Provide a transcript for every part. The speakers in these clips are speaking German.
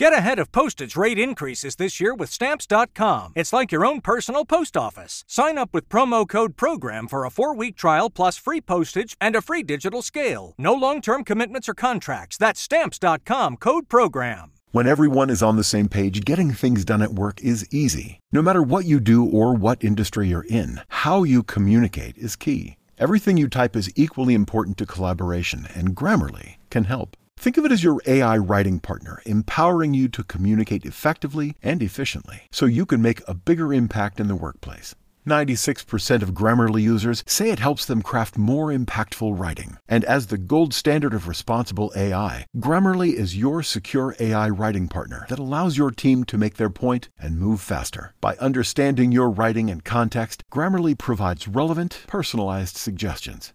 Get ahead of postage rate increases this year with Stamps.com. It's like your own personal post office. Sign up with promo code PROGRAM for a four week trial plus free postage and a free digital scale. No long term commitments or contracts. That's Stamps.com code PROGRAM. When everyone is on the same page, getting things done at work is easy. No matter what you do or what industry you're in, how you communicate is key. Everything you type is equally important to collaboration, and Grammarly can help. Think of it as your AI writing partner, empowering you to communicate effectively and efficiently so you can make a bigger impact in the workplace. 96% of Grammarly users say it helps them craft more impactful writing. And as the gold standard of responsible AI, Grammarly is your secure AI writing partner that allows your team to make their point and move faster. By understanding your writing and context, Grammarly provides relevant, personalized suggestions.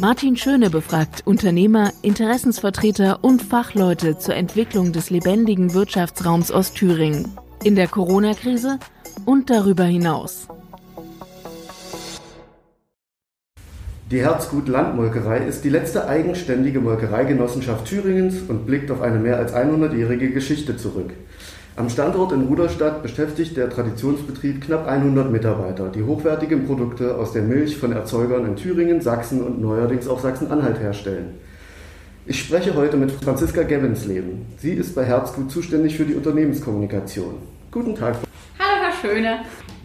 Martin Schöne befragt Unternehmer, Interessensvertreter und Fachleute zur Entwicklung des lebendigen Wirtschaftsraums Ostthüringen in der Corona-Krise und darüber hinaus. Die Herzgut Landmolkerei ist die letzte eigenständige Molkereigenossenschaft Thüringens und blickt auf eine mehr als 100-jährige Geschichte zurück. Am Standort in Rudolstadt beschäftigt der Traditionsbetrieb knapp 100 Mitarbeiter, die hochwertige Produkte aus der Milch von Erzeugern in Thüringen, Sachsen und neuerdings auch Sachsen-Anhalt herstellen. Ich spreche heute mit Franziska Gevensleben. Sie ist bei Herzgut zuständig für die Unternehmenskommunikation. Guten Tag. Hallo, Herr Schöne.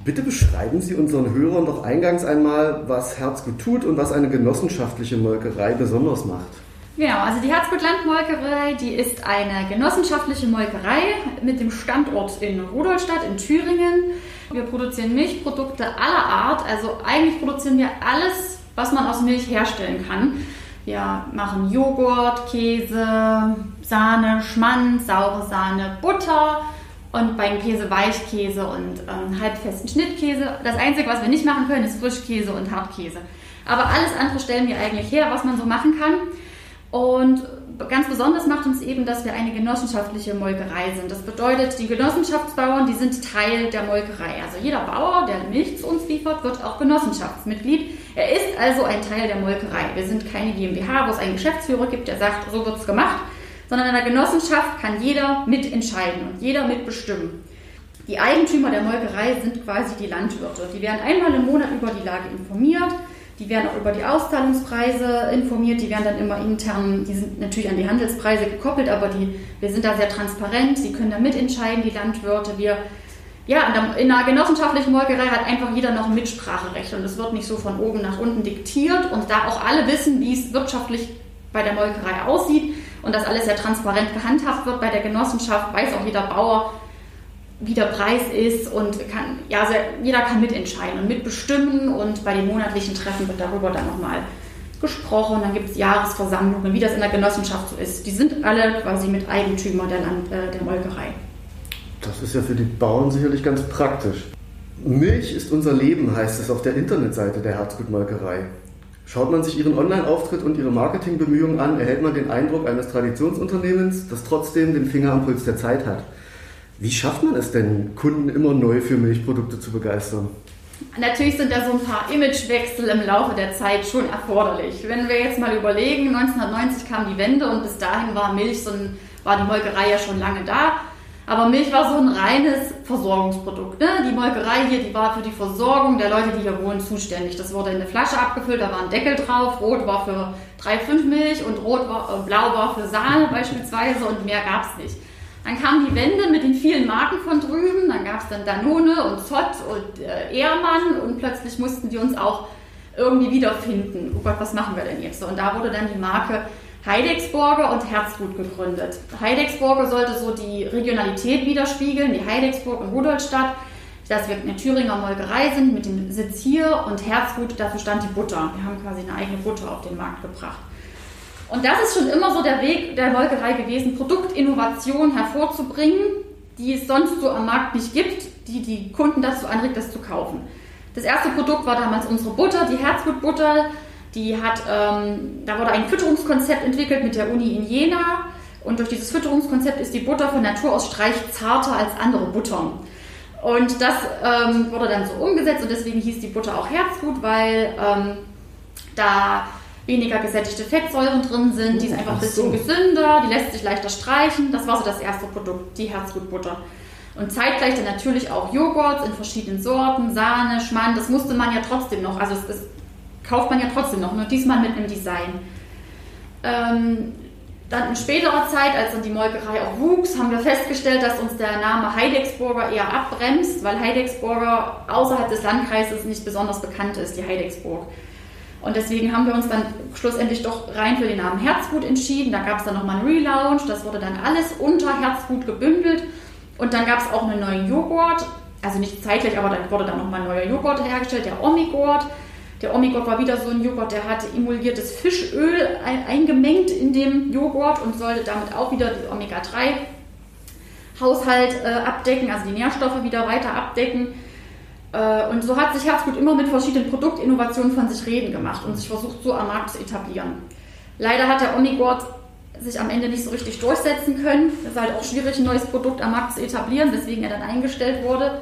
Bitte beschreiben Sie unseren Hörern doch eingangs einmal, was Herzgut tut und was eine genossenschaftliche Molkerei besonders macht. Genau, also die Herzgut Landmolkerei, die ist eine genossenschaftliche Molkerei mit dem Standort in Rudolstadt in Thüringen. Wir produzieren Milchprodukte aller Art, also eigentlich produzieren wir alles, was man aus Milch herstellen kann. Wir machen Joghurt, Käse, Sahne, Schmand, saure Sahne, Butter und beim Käse Weichkäse und ähm, halbfesten Schnittkäse. Das Einzige, was wir nicht machen können, ist Frischkäse und Hartkäse. Aber alles andere stellen wir eigentlich her, was man so machen kann. Und ganz besonders macht uns eben, dass wir eine genossenschaftliche Molkerei sind. Das bedeutet, die Genossenschaftsbauern, die sind Teil der Molkerei. Also jeder Bauer, der Milch zu uns liefert, wird auch Genossenschaftsmitglied. Er ist also ein Teil der Molkerei. Wir sind keine GmbH, wo es einen Geschäftsführer gibt, der sagt, so wird es gemacht, sondern in einer Genossenschaft kann jeder mitentscheiden und jeder mitbestimmen. Die Eigentümer der Molkerei sind quasi die Landwirte. Die werden einmal im Monat über die Lage informiert die werden auch über die Auszahlungspreise informiert, die werden dann immer intern, die sind natürlich an die Handelspreise gekoppelt, aber die, wir sind da sehr transparent, sie können da mitentscheiden, die Landwirte. Wir, ja, in einer genossenschaftlichen Molkerei hat einfach jeder noch ein Mitspracherecht und es wird nicht so von oben nach unten diktiert und da auch alle wissen, wie es wirtschaftlich bei der Molkerei aussieht und dass alles sehr transparent gehandhabt wird bei der Genossenschaft, weiß auch jeder Bauer, wie der Preis ist und kann, ja, jeder kann mitentscheiden und mitbestimmen und bei den monatlichen Treffen wird darüber dann nochmal gesprochen. Dann gibt es Jahresversammlungen, wie das in der Genossenschaft so ist. Die sind alle quasi mit Eigentümer der, Land, äh, der Molkerei. Das ist ja für die Bauern sicherlich ganz praktisch. Milch ist unser Leben, heißt es auf der Internetseite der Herzgutmolkerei. Schaut man sich ihren Online-Auftritt und ihre Marketingbemühungen an, erhält man den Eindruck eines Traditionsunternehmens, das trotzdem den Finger am Puls der Zeit hat. Wie schafft man es denn, Kunden immer neu für Milchprodukte zu begeistern? Natürlich sind da so ein paar Imagewechsel im Laufe der Zeit schon erforderlich. Wenn wir jetzt mal überlegen, 1990 kam die Wende und bis dahin war Milch so ein, war die Molkerei ja schon lange da. Aber Milch war so ein reines Versorgungsprodukt. Ne? Die Molkerei hier, die war für die Versorgung der Leute, die hier wohnen, zuständig. Das wurde in eine Flasche abgefüllt, da war ein Deckel drauf. Rot war für 3,5 Milch und rot war, äh, blau war für Sahne beispielsweise und mehr gab es nicht. Dann kam die Wende mit den vielen Marken von drüben, dann gab es dann Danone und Zott und äh, Ehrmann und plötzlich mussten die uns auch irgendwie wiederfinden. Oh Gott, was machen wir denn jetzt? Und da wurde dann die Marke Heidexburger und Herzgut gegründet. Heidexburger sollte so die Regionalität widerspiegeln, die Heidexburg in Rudolstadt, dass wir eine Thüringer Molkerei sind mit dem Sitz hier und Herzgut, dafür stand die Butter. Wir haben quasi eine eigene Butter auf den Markt gebracht. Und das ist schon immer so der Weg der Molkerei gewesen, Produktinnovation hervorzubringen die es sonst so am Markt nicht gibt, die die Kunden dazu anregt, das zu kaufen. Das erste Produkt war damals unsere Butter, die Herzblutbutter. Die hat, ähm, da wurde ein Fütterungskonzept entwickelt mit der Uni in Jena. Und durch dieses Fütterungskonzept ist die Butter von Natur aus streichzarter als andere Buttern. Und das ähm, wurde dann so umgesetzt und deswegen hieß die Butter auch Herzgut, weil ähm, da weniger gesättigte Fettsäuren drin sind, die ist einfach ein bisschen so. gesünder, die lässt sich leichter streichen. Das war so das erste Produkt, die Herzgutbutter. Und zeitgleich dann natürlich auch Joghurt in verschiedenen Sorten, Sahne, Schmand, das musste man ja trotzdem noch, also das, das kauft man ja trotzdem noch, nur diesmal mit einem Design. Ähm, dann in späterer Zeit, als dann die Molkerei auch wuchs, haben wir festgestellt, dass uns der Name Heidecksburger eher abbremst, weil Heidecksburger außerhalb des Landkreises nicht besonders bekannt ist, die Heidecksburg. Und deswegen haben wir uns dann schlussendlich doch rein für den Namen Herzgut entschieden. Da gab es dann nochmal einen Relaunch, das wurde dann alles unter Herzgut gebündelt. Und dann gab es auch einen neuen Joghurt, also nicht zeitlich, aber dann wurde dann nochmal ein neuer Joghurt hergestellt, der Omigurt. Der Omigurt war wieder so ein Joghurt, der hatte emulgiertes Fischöl eingemengt in dem Joghurt und sollte damit auch wieder den Omega-3-Haushalt äh, abdecken, also die Nährstoffe wieder weiter abdecken. Äh, und so hat sich Herzgut immer mit verschiedenen Produktinnovationen von sich reden gemacht und sich versucht, so am Markt zu etablieren. Leider hat der Omigurt sich am Ende nicht so richtig durchsetzen können. Es ist halt auch schwierig, ein neues Produkt am Markt zu etablieren, weswegen er dann eingestellt wurde.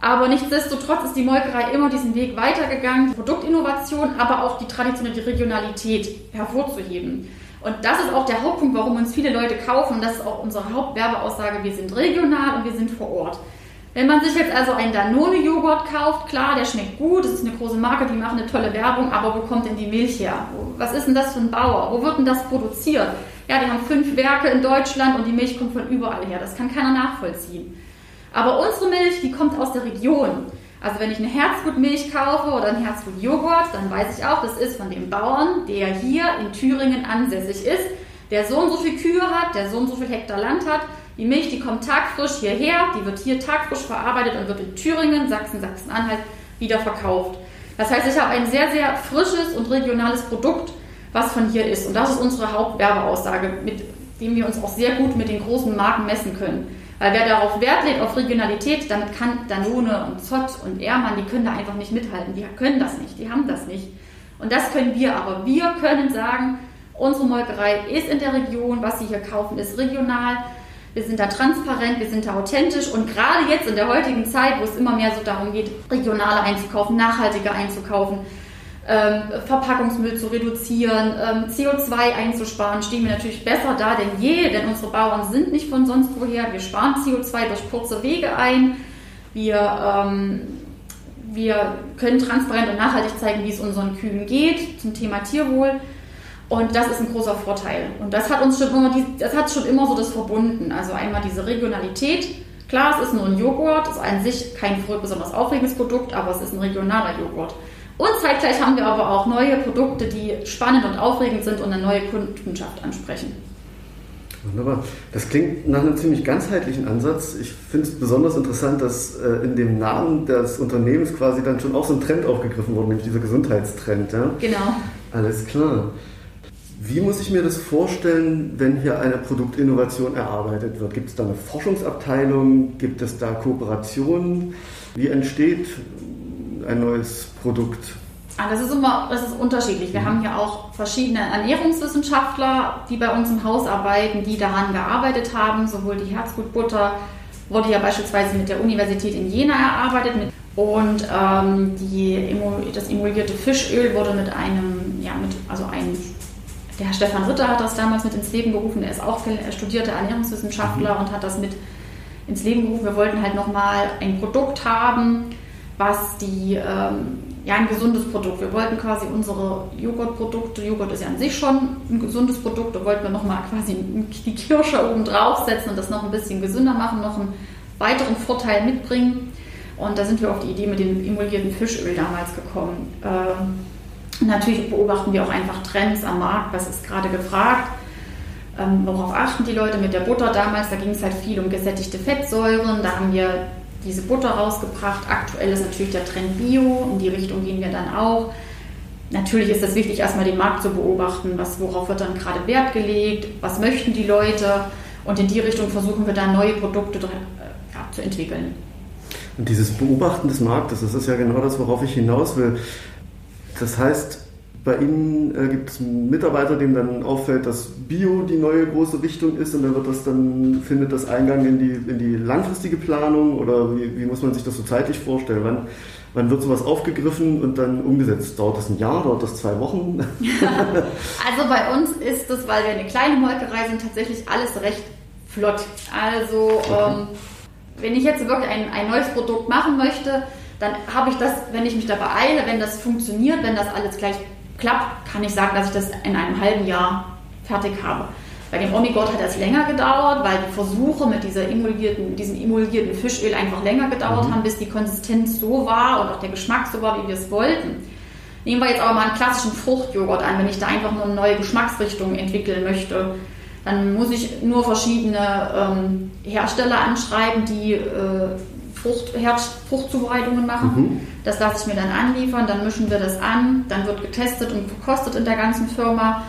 Aber nichtsdestotrotz ist die Molkerei immer diesen Weg weitergegangen, die Produktinnovation, aber auch die traditionelle Regionalität hervorzuheben. Und das ist auch der Hauptpunkt, warum uns viele Leute kaufen. Das ist auch unsere Hauptwerbeaussage. Wir sind regional und wir sind vor Ort. Wenn man sich jetzt also einen Danone-Joghurt kauft, klar, der schmeckt gut, das ist eine große Marke, die machen eine tolle Werbung, aber wo kommt denn die Milch her? Was ist denn das für ein Bauer? Wo wird denn das produziert? Ja, die haben fünf Werke in Deutschland und die Milch kommt von überall her. Das kann keiner nachvollziehen. Aber unsere Milch, die kommt aus der Region. Also wenn ich eine Herzgutmilch kaufe oder einen Herzgutjoghurt, dann weiß ich auch, das ist von dem Bauern, der hier in Thüringen ansässig ist, der so und so viel Kühe hat, der so und so viel Hektar Land hat die Milch, die kommt tagfrisch hierher, die wird hier tagfrisch verarbeitet und wird in Thüringen, Sachsen, Sachsen-Anhalt wieder verkauft. Das heißt, ich habe ein sehr, sehr frisches und regionales Produkt, was von hier ist. Und das ist unsere Hauptwerbeaussage, mit dem wir uns auch sehr gut mit den großen Marken messen können. Weil wer darauf Wert legt, auf Regionalität, damit kann Danone und Zott und Ehrmann, die können da einfach nicht mithalten. Die können das nicht, die haben das nicht. Und das können wir aber. Wir können sagen, unsere Molkerei ist in der Region, was Sie hier kaufen, ist regional wir sind da transparent, wir sind da authentisch und gerade jetzt in der heutigen Zeit, wo es immer mehr so darum geht, regionaler einzukaufen, nachhaltiger einzukaufen, ähm, Verpackungsmüll zu reduzieren, ähm, CO2 einzusparen, stehen wir natürlich besser da denn je, denn unsere Bauern sind nicht von sonst woher. Wir sparen CO2 durch kurze Wege ein. Wir, ähm, wir können transparent und nachhaltig zeigen, wie es unseren Kühen geht zum Thema Tierwohl. Und das ist ein großer Vorteil. Und das hat uns schon immer, das hat schon immer so das verbunden. Also einmal diese Regionalität. Klar, es ist nur ein Joghurt, ist an sich kein besonders aufregendes Produkt, aber es ist ein regionaler Joghurt. Und zeitgleich haben wir aber auch neue Produkte, die spannend und aufregend sind und eine neue Kundenschaft ansprechen. Wunderbar. Das klingt nach einem ziemlich ganzheitlichen Ansatz. Ich finde es besonders interessant, dass äh, in dem Namen des Unternehmens quasi dann schon auch so ein Trend aufgegriffen wurde, nämlich dieser Gesundheitstrend. Ja? Genau. Alles klar. Wie muss ich mir das vorstellen, wenn hier eine Produktinnovation erarbeitet wird? Gibt es da eine Forschungsabteilung? Gibt es da Kooperationen? Wie entsteht ein neues Produkt? Ah, das ist immer, das ist unterschiedlich. Wir mhm. haben hier auch verschiedene Ernährungswissenschaftler, die bei uns im Haus arbeiten, die daran gearbeitet haben. Sowohl die Herzgutbutter wurde ja beispielsweise mit der Universität in Jena erarbeitet und ähm, die, das emulgierte Fischöl wurde mit einem, ja, mit, also einem der Herr Stefan Ritter hat das damals mit ins Leben gerufen. Er ist auch studierter Ernährungswissenschaftler mhm. und hat das mit ins Leben gerufen. Wir wollten halt nochmal ein Produkt haben, was die, ähm, ja, ein gesundes Produkt. Wir wollten quasi unsere Joghurtprodukte, Joghurt ist ja an sich schon ein gesundes Produkt, da wollten wir nochmal quasi die Kirsche oben draufsetzen und das noch ein bisschen gesünder machen, noch einen weiteren Vorteil mitbringen. Und da sind wir auf die Idee mit dem emulgierten Fischöl damals gekommen. Ähm, Natürlich beobachten wir auch einfach Trends am Markt, was ist gerade gefragt, ähm, worauf achten die Leute mit der Butter damals. Da ging es halt viel um gesättigte Fettsäuren, da haben wir diese Butter rausgebracht. Aktuell ist natürlich der Trend Bio, in die Richtung gehen wir dann auch. Natürlich ist es wichtig, erstmal den Markt zu beobachten, was, worauf wird dann gerade Wert gelegt, was möchten die Leute. Und in die Richtung versuchen wir dann neue Produkte äh, ja, zu entwickeln. Und dieses Beobachten des Marktes, das ist ja genau das, worauf ich hinaus will. Das heißt, bei Ihnen äh, gibt es Mitarbeiter, denen dann auffällt, dass Bio die neue große Richtung ist und dann wird das dann, findet das Eingang in die, in die langfristige Planung oder wie, wie muss man sich das so zeitlich vorstellen? Wann, wann wird sowas aufgegriffen und dann umgesetzt? Dauert das ein Jahr, dauert das zwei Wochen? also bei uns ist das, weil wir eine kleine Molkerei sind, tatsächlich alles recht flott. Also ähm, wenn ich jetzt wirklich ein, ein neues Produkt machen möchte, dann habe ich das, wenn ich mich da beeile, wenn das funktioniert, wenn das alles gleich klappt, kann ich sagen, dass ich das in einem halben Jahr fertig habe. Bei dem Omigott hat das länger gedauert, weil die Versuche mit dieser emulgierten, diesem emulgierten Fischöl einfach länger gedauert mhm. haben, bis die Konsistenz so war und auch der Geschmack so war, wie wir es wollten. Nehmen wir jetzt aber mal einen klassischen Fruchtjoghurt an, wenn ich da einfach nur eine neue Geschmacksrichtung entwickeln möchte. Dann muss ich nur verschiedene ähm, Hersteller anschreiben, die äh, Frucht, Fruchtzubereitungen machen. Mhm. Das lasse ich mir dann anliefern, dann mischen wir das an, dann wird getestet und verkostet in der ganzen Firma.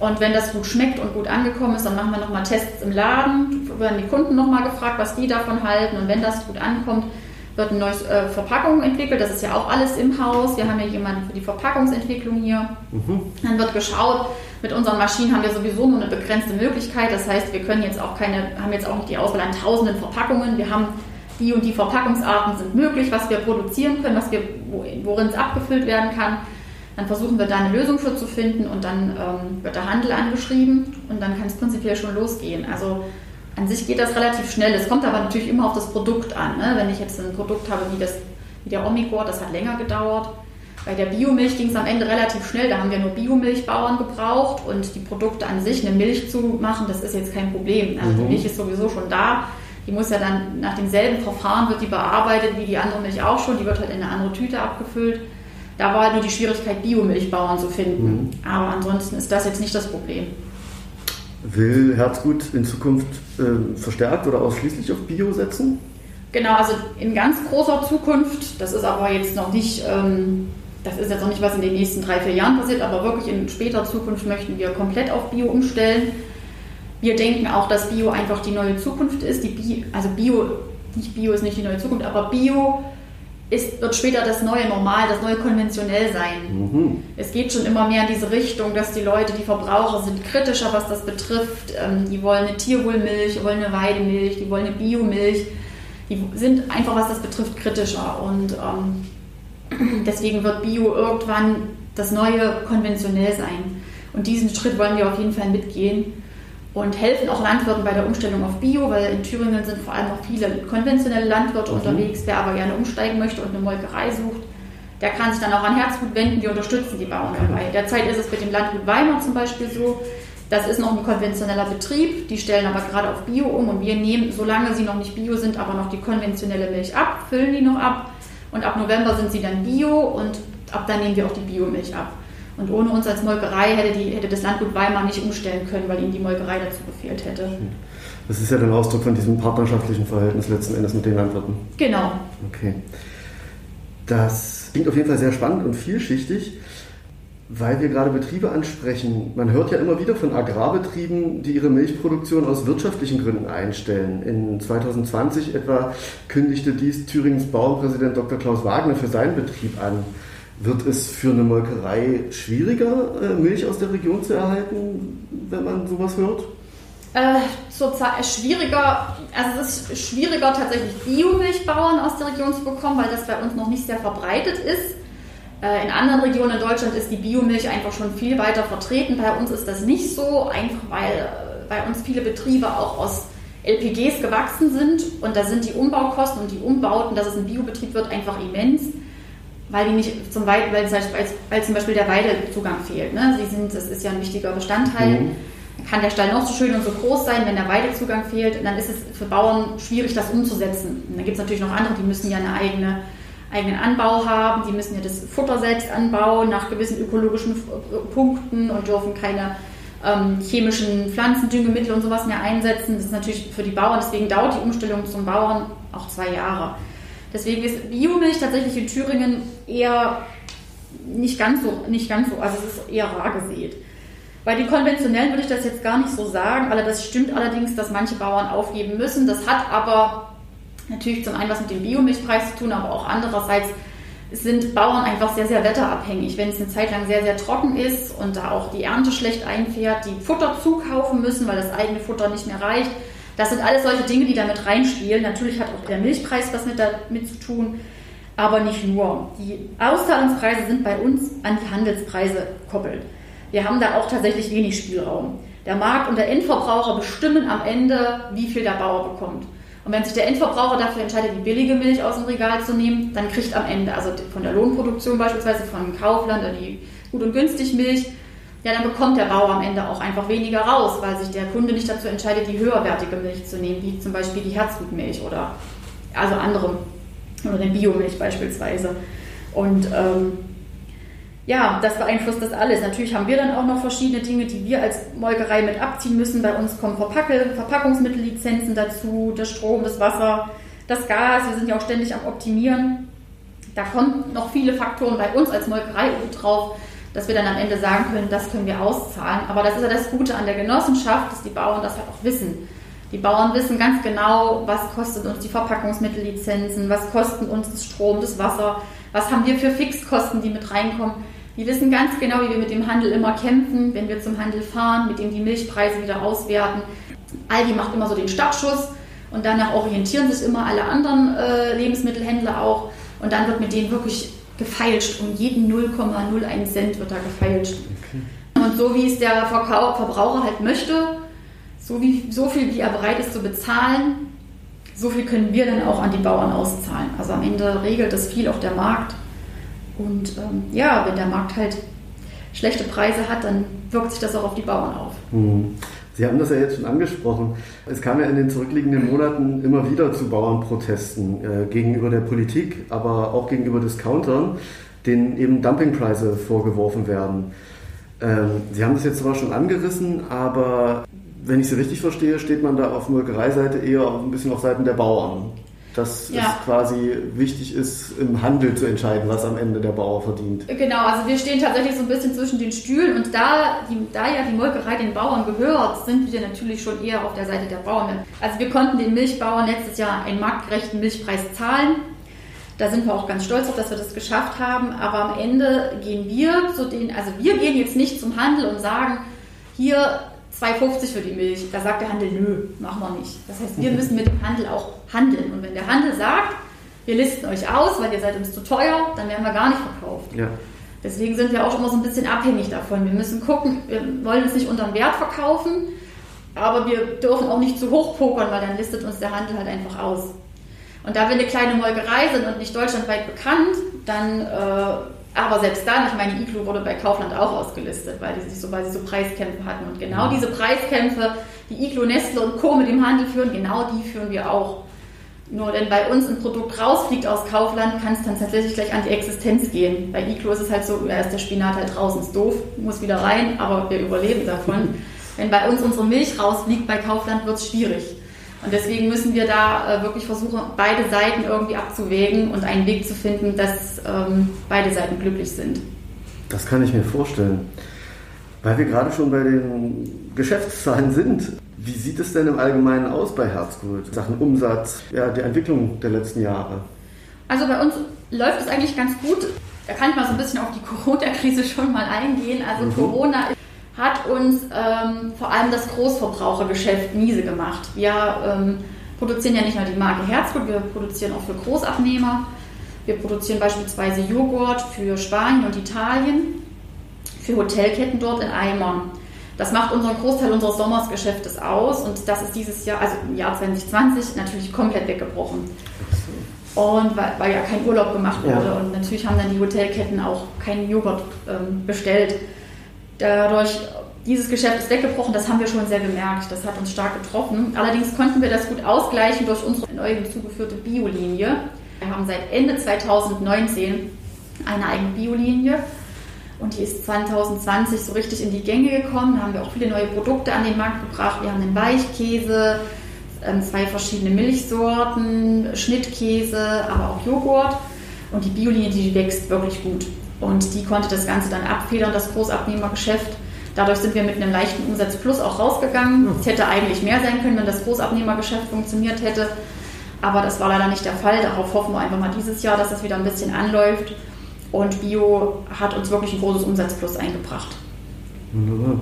Und wenn das gut schmeckt und gut angekommen ist, dann machen wir nochmal Tests im Laden, werden die Kunden nochmal gefragt, was die davon halten. Und wenn das gut ankommt, wird eine neue äh, Verpackung entwickelt. Das ist ja auch alles im Haus. Wir haben ja jemanden für die Verpackungsentwicklung hier. Mhm. Dann wird geschaut. Mit unseren Maschinen haben wir sowieso nur eine begrenzte Möglichkeit. Das heißt, wir können jetzt auch keine, haben jetzt auch nicht die Auswahl an tausenden Verpackungen. Wir haben die und die Verpackungsarten sind möglich, was wir produzieren können, was wir, worin es abgefüllt werden kann. Dann versuchen wir da eine Lösung für zu finden und dann ähm, wird der Handel angeschrieben und dann kann es prinzipiell schon losgehen. Also an sich geht das relativ schnell. Es kommt aber natürlich immer auf das Produkt an. Ne? Wenn ich jetzt ein Produkt habe wie, das, wie der Omigor, das hat länger gedauert. Bei der Biomilch ging es am Ende relativ schnell. Da haben wir nur Biomilchbauern gebraucht und die Produkte an sich, eine Milch zu machen, das ist jetzt kein Problem. Also mhm. die Milch ist sowieso schon da. Die muss ja dann nach demselben Verfahren wird die bearbeitet wie die andere Milch auch schon. Die wird halt in eine andere Tüte abgefüllt. Da war halt nur die Schwierigkeit, Biomilchbauern zu finden. Mhm. Aber ansonsten ist das jetzt nicht das Problem. Will Herzgut in Zukunft äh, verstärkt oder ausschließlich auf Bio setzen? Genau, also in ganz großer Zukunft, das ist aber jetzt noch nicht, ähm, das ist jetzt noch nicht, was in den nächsten drei, vier Jahren passiert, aber wirklich in später Zukunft möchten wir komplett auf Bio umstellen. Wir denken auch, dass Bio einfach die neue Zukunft ist. Die Bio, also Bio, nicht Bio ist nicht die neue Zukunft, aber Bio ist, wird später das neue Normal, das neue konventionell sein. Mhm. Es geht schon immer mehr in diese Richtung, dass die Leute, die Verbraucher sind kritischer, was das betrifft. Ähm, die wollen eine Tierwohlmilch, die wollen eine Weidemilch, die wollen eine Biomilch. Die sind einfach, was das betrifft, kritischer. Und ähm, deswegen wird Bio irgendwann das neue konventionell sein. Und diesen Schritt wollen wir auf jeden Fall mitgehen und helfen auch Landwirten bei der Umstellung auf Bio, weil in Thüringen sind vor allem auch viele konventionelle Landwirte mhm. unterwegs. Wer aber gerne umsteigen möchte und eine Molkerei sucht, der kann sich dann auch an Herzgut wenden. Wir unterstützen die Bauern dabei. Derzeit ist es mit dem Landgut Weimar zum Beispiel so. Das ist noch ein konventioneller Betrieb. Die stellen aber gerade auf Bio um und wir nehmen, solange sie noch nicht Bio sind, aber noch die konventionelle Milch ab, füllen die noch ab. Und ab November sind sie dann Bio und ab dann nehmen wir auch die Biomilch ab. Und ohne uns als Molkerei hätte, die, hätte das Landgut Weimar nicht umstellen können, weil ihnen die Molkerei dazu gefehlt hätte. Das ist ja der Ausdruck von diesem partnerschaftlichen Verhältnis letzten Endes mit den Landwirten. Genau. Okay. Das klingt auf jeden Fall sehr spannend und vielschichtig, weil wir gerade Betriebe ansprechen. Man hört ja immer wieder von Agrarbetrieben, die ihre Milchproduktion aus wirtschaftlichen Gründen einstellen. In 2020 etwa kündigte dies Thürings Bauernpräsident Dr. Klaus Wagner für seinen Betrieb an. Wird es für eine Molkerei schwieriger, äh, Milch aus der Region zu erhalten, wenn man sowas hört? Äh, zurzeit schwieriger, also es ist schwieriger tatsächlich Biomilchbauern aus der Region zu bekommen, weil das bei uns noch nicht sehr verbreitet ist. Äh, in anderen Regionen in Deutschland ist die Biomilch einfach schon viel weiter vertreten. Bei uns ist das nicht so, einfach weil bei uns viele Betriebe auch aus LPGs gewachsen sind und da sind die Umbaukosten und die Umbauten, dass es ein Biobetrieb wird, einfach immens weil die nicht zum Weit, weil, weil, zum Beispiel der Weidezugang fehlt. Ne? Sie sind, das ist ja ein wichtiger Bestandteil. Mhm. Kann der Stall noch so schön und so groß sein, wenn der Weidezugang fehlt, dann ist es für Bauern schwierig, das umzusetzen. Und dann gibt es natürlich noch andere, die müssen ja eine eigene eigenen Anbau haben, die müssen ja das Futter selbst anbauen nach gewissen ökologischen Punkten und dürfen keine ähm, chemischen Pflanzendüngemittel und sowas mehr einsetzen. Das ist natürlich für die Bauern, deswegen dauert die Umstellung zum Bauern auch zwei Jahre. Deswegen ist Biomilch tatsächlich in Thüringen eher nicht ganz so, nicht ganz so, also es ist eher rar gesät. Bei den konventionellen würde ich das jetzt gar nicht so sagen. Das stimmt allerdings, dass manche Bauern aufgeben müssen. Das hat aber natürlich zum einen was mit dem Biomilchpreis zu tun, aber auch andererseits sind Bauern einfach sehr, sehr wetterabhängig. Wenn es eine Zeit lang sehr, sehr trocken ist und da auch die Ernte schlecht einfährt, die Futter zukaufen müssen, weil das eigene Futter nicht mehr reicht. Das sind alles solche Dinge, die damit reinspielen. Natürlich hat auch der Milchpreis was mit damit zu tun, aber nicht nur. Die Auszahlungspreise sind bei uns an die Handelspreise gekoppelt. Wir haben da auch tatsächlich wenig Spielraum. Der Markt und der Endverbraucher bestimmen am Ende, wie viel der Bauer bekommt. Und wenn sich der Endverbraucher dafür entscheidet, die billige Milch aus dem Regal zu nehmen, dann kriegt am Ende, also von der Lohnproduktion beispielsweise von Kaufland oder die gut und günstig Milch, ja, dann bekommt der Bauer am Ende auch einfach weniger raus, weil sich der Kunde nicht dazu entscheidet, die höherwertige Milch zu nehmen, wie zum Beispiel die Herzgutmilch oder also andere, oder den Biomilch beispielsweise. Und ähm, ja, das beeinflusst das alles. Natürlich haben wir dann auch noch verschiedene Dinge, die wir als Molkerei mit abziehen müssen. Bei uns kommen Verpacke, Verpackungsmittellizenzen dazu, der Strom, das Wasser, das Gas. Wir sind ja auch ständig am Optimieren. Da kommen noch viele Faktoren bei uns als Molkerei drauf, dass wir dann am Ende sagen können, das können wir auszahlen. Aber das ist ja das Gute an der Genossenschaft, dass die Bauern das halt auch wissen. Die Bauern wissen ganz genau, was kostet uns die Verpackungsmittellizenzen, was kosten uns das Strom, das Wasser, was haben wir für Fixkosten, die mit reinkommen. Die wissen ganz genau, wie wir mit dem Handel immer kämpfen, wenn wir zum Handel fahren, mit dem die Milchpreise wieder auswerten. Aldi macht immer so den Startschuss und danach orientieren sich immer alle anderen äh, Lebensmittelhändler auch. Und dann wird mit denen wirklich gefeilscht. Um jeden 0,01 Cent wird da gefeilscht. Okay. Und so wie es der Verbraucher halt möchte, so, wie, so viel wie er bereit ist zu bezahlen, so viel können wir dann auch an die Bauern auszahlen. Also am Ende regelt das viel auch der Markt. Und ähm, ja, wenn der Markt halt schlechte Preise hat, dann wirkt sich das auch auf die Bauern auf. Mhm. Sie haben das ja jetzt schon angesprochen. Es kam ja in den zurückliegenden Monaten immer wieder zu Bauernprotesten äh, gegenüber der Politik, aber auch gegenüber Discountern, denen eben Dumpingpreise vorgeworfen werden. Ähm, Sie haben das jetzt zwar schon angerissen, aber wenn ich Sie richtig verstehe, steht man da auf Molkereiseite eher ein bisschen auf Seiten der Bauern dass ja. es quasi wichtig ist, im Handel zu entscheiden, was am Ende der Bauer verdient. Genau, also wir stehen tatsächlich so ein bisschen zwischen den Stühlen und da, die, da ja die Molkerei den Bauern gehört, sind wir natürlich schon eher auf der Seite der Bauern. Also wir konnten den Milchbauern letztes Jahr einen marktgerechten Milchpreis zahlen. Da sind wir auch ganz stolz auf, dass wir das geschafft haben. Aber am Ende gehen wir zu den, also wir gehen jetzt nicht zum Handel und sagen, hier 2,50 für die Milch. Da sagt der Handel, nö, machen wir nicht. Das heißt, wir müssen mit dem Handel auch handeln. Und wenn der Handel sagt, wir listen euch aus, weil ihr seid uns zu teuer, dann werden wir gar nicht verkauft. Ja. Deswegen sind wir auch immer so ein bisschen abhängig davon. Wir müssen gucken, wir wollen es nicht unter dem Wert verkaufen, aber wir dürfen auch nicht zu hoch pokern, weil dann listet uns der Handel halt einfach aus. Und da wir eine kleine Molkerei sind und nicht deutschlandweit bekannt, dann äh, aber selbst dann, ich meine, Iglu wurde bei Kaufland auch ausgelistet, weil, die sich so, weil sie so Preiskämpfe hatten. Und genau diese Preiskämpfe, die Iglu, Nestle und Co. mit dem Handel führen, genau die führen wir auch. Nur wenn bei uns ein Produkt rausfliegt aus Kaufland, kann es dann tatsächlich gleich an die Existenz gehen. Bei Iglu ist es halt so, da ist der Spinat halt draußen, ist doof, muss wieder rein, aber wir überleben davon. wenn bei uns unsere Milch rausfliegt bei Kaufland, wird es schwierig. Und deswegen müssen wir da äh, wirklich versuchen, beide Seiten irgendwie abzuwägen und einen Weg zu finden, dass ähm, beide Seiten glücklich sind. Das kann ich mir vorstellen. Weil wir gerade schon bei den Geschäftszahlen sind, wie sieht es denn im Allgemeinen aus bei Herzgut? Sachen Umsatz, ja, die Entwicklung der letzten Jahre? Also bei uns läuft es eigentlich ganz gut. Da kann ich mal so ein bisschen auf die Corona-Krise schon mal eingehen. Also mhm. Corona hat uns ähm, vor allem das Großverbrauchergeschäft miese gemacht. Wir ähm, produzieren ja nicht nur die Marke Herzgut, wir produzieren auch für Großabnehmer. Wir produzieren beispielsweise Joghurt für Spanien und Italien, für Hotelketten dort in Eimern. Das macht unseren Großteil unseres Sommersgeschäftes aus und das ist dieses Jahr, also im Jahr 2020, natürlich komplett weggebrochen. Und weil, weil ja kein Urlaub gemacht wurde ja. und natürlich haben dann die Hotelketten auch keinen Joghurt ähm, bestellt. Dadurch, dieses Geschäft ist weggebrochen, das haben wir schon sehr gemerkt. Das hat uns stark getroffen. Allerdings konnten wir das gut ausgleichen durch unsere neu hinzugeführte Biolinie. Wir haben seit Ende 2019 eine eigene Biolinie und die ist 2020 so richtig in die Gänge gekommen. Da haben wir auch viele neue Produkte an den Markt gebracht. Wir haben den Weichkäse, ähm, zwei verschiedene Milchsorten, Schnittkäse, aber auch Joghurt. Und die Biolinie, die wächst wirklich gut. Und die konnte das Ganze dann abfedern, das Großabnehmergeschäft. Dadurch sind wir mit einem leichten Umsatz plus auch rausgegangen. Es hätte eigentlich mehr sein können, wenn das Großabnehmergeschäft funktioniert hätte. Aber das war leider nicht der Fall. Darauf hoffen wir einfach mal dieses Jahr, dass es wieder ein bisschen anläuft. Und Bio hat uns wirklich ein großes Umsatzplus eingebracht. Wunderbar.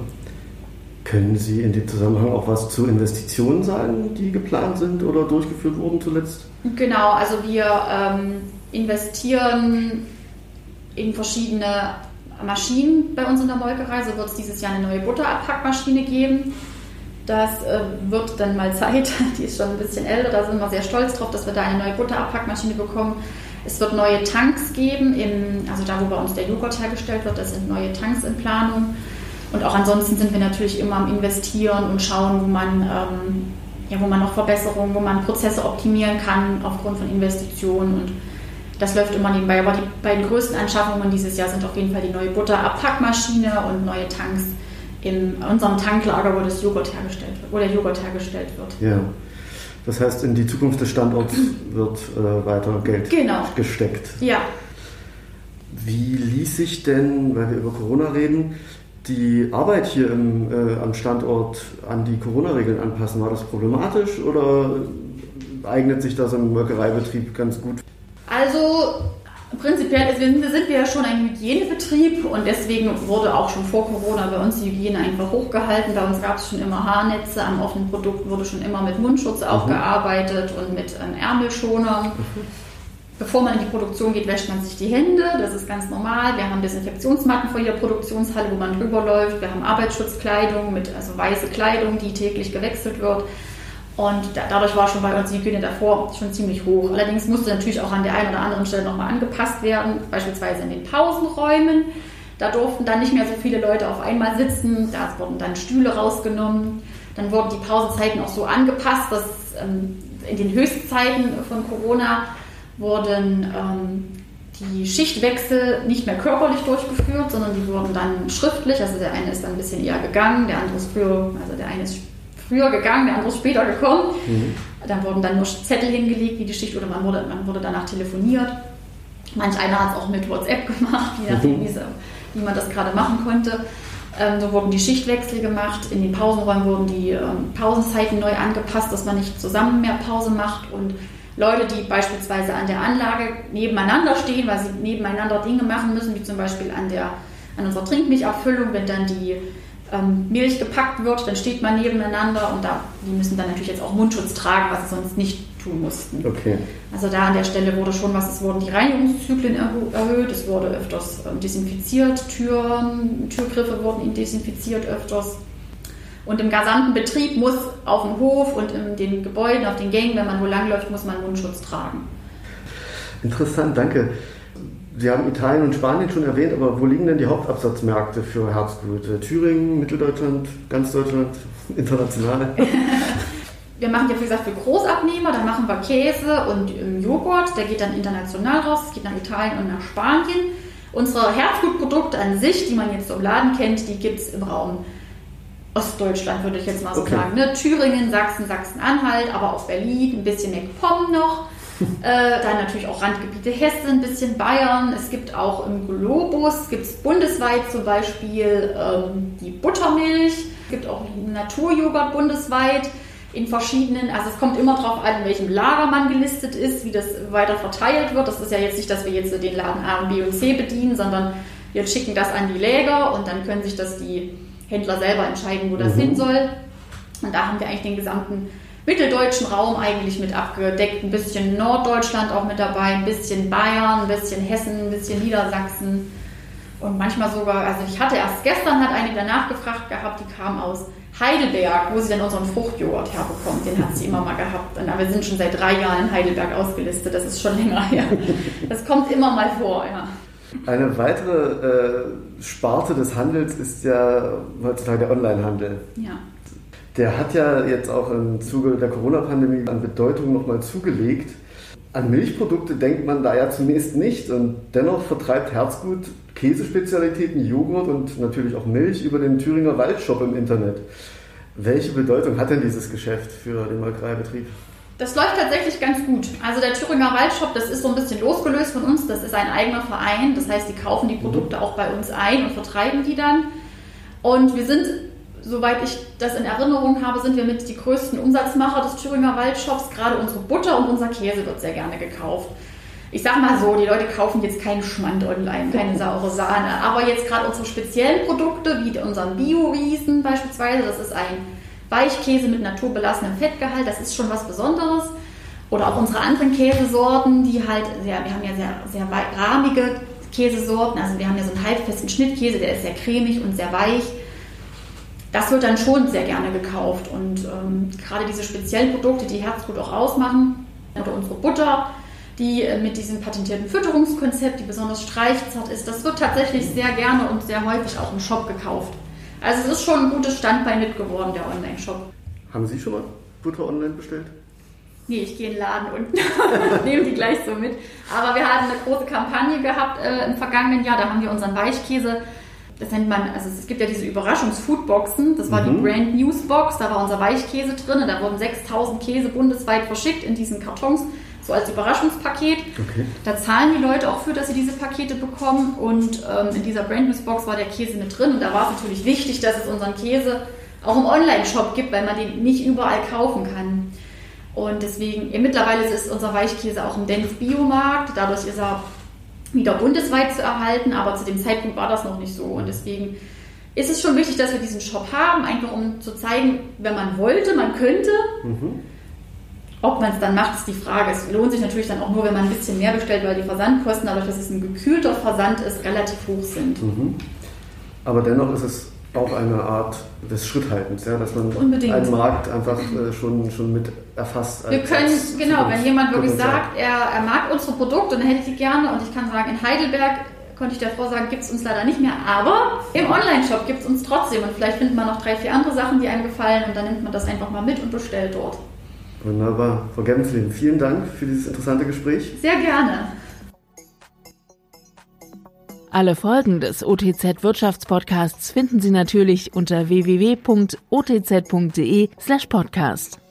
Können Sie in dem Zusammenhang auch was zu Investitionen sagen, die geplant sind oder durchgeführt wurden zuletzt? Genau, also wir ähm, investieren in verschiedene Maschinen bei uns in der Molkerei. So wird es dieses Jahr eine neue Butterabpackmaschine geben. Das äh, wird dann mal Zeit, die ist schon ein bisschen älter, da sind wir sehr stolz drauf, dass wir da eine neue Butterabpackmaschine bekommen. Es wird neue Tanks geben, im, also da wo bei uns der Joghurt hergestellt wird, das sind neue Tanks in Planung. Und auch ansonsten sind wir natürlich immer am Investieren und schauen, wo man, ähm, ja, wo man noch Verbesserungen, wo man Prozesse optimieren kann aufgrund von Investitionen. Und das läuft immer nebenbei. Aber die beiden größten Anschaffungen dieses Jahr sind auf jeden Fall die neue Butterabpackmaschine und neue Tanks in unserem Tanklager, wo das Joghurt hergestellt wird, wo der Joghurt hergestellt wird. Ja. Das heißt, in die Zukunft des Standorts wird äh, weiter Geld genau. gesteckt. Ja. Wie ließ sich denn, weil wir über Corona reden, die Arbeit hier im, äh, am Standort an die Corona-Regeln anpassen? War das problematisch oder eignet sich das im Molkereibetrieb ganz gut? Also prinzipiell sind, sind wir ja schon ein Hygienebetrieb und deswegen wurde auch schon vor Corona bei uns die Hygiene einfach hochgehalten. Bei uns gab es schon immer Haarnetze, am offenen Produkt wurde schon immer mit Mundschutz auch mhm. gearbeitet und mit ähm, Ärmelschonern. Mhm. Bevor man in die Produktion geht, wäscht man sich die Hände, das ist ganz normal. Wir haben Desinfektionsmatten vor jeder Produktionshalle, wo man drüber läuft. Wir haben Arbeitsschutzkleidung mit also weiße Kleidung, die täglich gewechselt wird. Und dadurch war schon bei uns die Hygiene davor schon ziemlich hoch. Allerdings musste natürlich auch an der einen oder anderen Stelle nochmal angepasst werden, beispielsweise in den Pausenräumen. Da durften dann nicht mehr so viele Leute auf einmal sitzen, da wurden dann Stühle rausgenommen. Dann wurden die Pausenzeiten auch so angepasst, dass ähm, in den Höchstzeiten von Corona wurden ähm, die Schichtwechsel nicht mehr körperlich durchgeführt, sondern die wurden dann schriftlich. Also der eine ist dann ein bisschen eher gegangen, der andere ist früher, also der eine ist früher gegangen, der andere ist später gekommen. Mhm. Dann wurden dann nur Zettel hingelegt, wie die Schicht, oder man wurde, man wurde danach telefoniert. Manch einer hat es auch mit WhatsApp gemacht, je nachdem, mhm. wie, man das gerade machen konnte. Ähm, so wurden die Schichtwechsel gemacht. In den Pausenräumen wurden die ähm, Pausenzeiten neu angepasst, dass man nicht zusammen mehr Pause macht. Und Leute, die beispielsweise an der Anlage nebeneinander stehen, weil sie nebeneinander Dinge machen müssen, wie zum Beispiel an, der, an unserer Trinkmilcherfüllung, wenn dann die ähm, Milch gepackt wird, dann steht man nebeneinander und da, die müssen dann natürlich jetzt auch Mundschutz tragen, was sie sonst nicht tun mussten. Okay. Also da an der Stelle wurde schon was, es wurden die Reinigungszyklen erhöht, es wurde öfters ähm, desinfiziert, Türen, Türgriffe wurden desinfiziert öfters. Und im gesamten Betrieb muss auf dem Hof und in den Gebäuden, auf den Gängen, wenn man wo langläuft, muss man Mundschutz tragen. Interessant, danke. Sie haben Italien und Spanien schon erwähnt, aber wo liegen denn die Hauptabsatzmärkte für Herzgut? Äh, Thüringen, Mitteldeutschland, ganz Deutschland, international? wir machen ja, wie gesagt, für Großabnehmer, dann machen wir Käse und ähm, Joghurt, der geht dann international raus, es geht nach Italien und nach Spanien. Unsere Herzgutprodukte an sich, die man jetzt so im Laden kennt, die gibt es im Raum Ostdeutschland, würde ich jetzt mal so okay. sagen. Ne? Thüringen, Sachsen, Sachsen-Anhalt, aber auch Berlin, ein bisschen MacPom noch. Äh, dann natürlich auch Randgebiete Hessen, ein bisschen Bayern. Es gibt auch im Globus, gibt es bundesweit zum Beispiel ähm, die Buttermilch. Es gibt auch Naturjoghurt bundesweit in verschiedenen, also es kommt immer darauf an, in welchem Lager man gelistet ist, wie das weiter verteilt wird. Das ist ja jetzt nicht, dass wir jetzt den Laden A, B und C bedienen, sondern wir schicken das an die Läger und dann können sich das die Händler selber entscheiden, wo das mhm. hin soll. Und da haben wir eigentlich den gesamten mitteldeutschen Raum eigentlich mit abgedeckt. Ein bisschen Norddeutschland auch mit dabei, ein bisschen Bayern, ein bisschen Hessen, ein bisschen Niedersachsen und manchmal sogar, also ich hatte erst gestern, hat eine wieder nachgefragt gehabt, die kam aus Heidelberg, wo sie denn unseren Fruchtjoghurt herbekommt. Den hat sie immer mal gehabt. Und wir sind schon seit drei Jahren in Heidelberg ausgelistet, das ist schon länger her. Das kommt immer mal vor, ja. Eine weitere äh, Sparte des Handels ist ja heutzutage der Onlinehandel. Ja. Der hat ja jetzt auch im Zuge der Corona-Pandemie an Bedeutung nochmal zugelegt. An Milchprodukte denkt man da ja zunächst nicht und dennoch vertreibt Herzgut Käsespezialitäten, Joghurt und natürlich auch Milch über den Thüringer Waldshop im Internet. Welche Bedeutung hat denn dieses Geschäft für den Molkereibetrieb? Das läuft tatsächlich ganz gut. Also der Thüringer Waldshop, das ist so ein bisschen losgelöst von uns. Das ist ein eigener Verein. Das heißt, die kaufen die Produkte auch bei uns ein und vertreiben die dann. Und wir sind, soweit ich das in Erinnerung habe, sind wir mit die größten Umsatzmacher des Thüringer Waldshops. Gerade unsere Butter und unser Käse wird sehr gerne gekauft. Ich sag mal so, die Leute kaufen jetzt keinen Schmand online, keine saure Sahne. Aber jetzt gerade unsere speziellen Produkte, wie unseren Bio-Riesen beispielsweise, das ist ein Weichkäse mit naturbelassenem Fettgehalt, das ist schon was Besonderes. Oder auch unsere anderen Käsesorten, die halt, sehr, wir haben ja sehr, sehr rahmige Käsesorten. Also wir haben ja so einen halbfesten Schnittkäse, der ist sehr cremig und sehr weich. Das wird dann schon sehr gerne gekauft. Und ähm, gerade diese speziellen Produkte, die Herzgut auch ausmachen, oder unsere Butter, die äh, mit diesem patentierten Fütterungskonzept, die besonders streichzart ist, das wird tatsächlich sehr gerne und sehr häufig auch im Shop gekauft. Also es ist schon ein gutes Standbein mit geworden, der Online-Shop. Haben Sie schon mal Butter online bestellt? Nee, ich gehe in den Laden und nehme die gleich so mit. Aber wir hatten eine große Kampagne gehabt äh, im vergangenen Jahr. Da haben wir unseren Weichkäse, das nennt man, also es gibt ja diese Überraschungs-Foodboxen. Das war mhm. die Brand News Box. Da war unser Weichkäse drin. Da wurden 6000 Käse bundesweit verschickt in diesen Kartons, so als Überraschungspaket. Okay. Da zahlen die Leute auch für, dass sie diese Pakete bekommen. Und ähm, in dieser Brand News Box war der Käse mit drin. Und da war es natürlich wichtig, dass es unseren Käse auch im Online-Shop gibt, weil man den nicht überall kaufen kann. Und deswegen, ja, mittlerweile ist unser Weichkäse auch im Denf Biomarkt. Dadurch ist er wieder bundesweit zu erhalten, aber zu dem Zeitpunkt war das noch nicht so. Und deswegen ist es schon wichtig, dass wir diesen Shop haben, einfach um zu zeigen, wenn man wollte, man könnte. Mhm. Ob man es dann macht, ist die Frage. Es lohnt sich natürlich dann auch nur, wenn man ein bisschen mehr bestellt, weil die Versandkosten, dadurch, dass es ein gekühlter Versand ist, relativ hoch sind. Mhm. Aber dennoch ist es auch eine Art des Schritthaltens, ja, dass man Unbedingt. einen Markt einfach äh, schon, schon mit erfasst. Wir können, genau, wenn jemand wirklich sagt, er, er mag unsere Produkte, dann hätte ich sie gerne und ich kann sagen, in Heidelberg konnte ich der Frau sagen, gibt es uns leider nicht mehr, aber im Online-Shop gibt es uns trotzdem und vielleicht findet man noch drei, vier andere Sachen, die einem gefallen und dann nimmt man das einfach mal mit und bestellt dort. Wunderbar. Frau Gemslin, vielen Dank für dieses interessante Gespräch. Sehr gerne. Alle Folgen des OTZ Wirtschaftspodcasts finden Sie natürlich unter www.otz.de/podcast.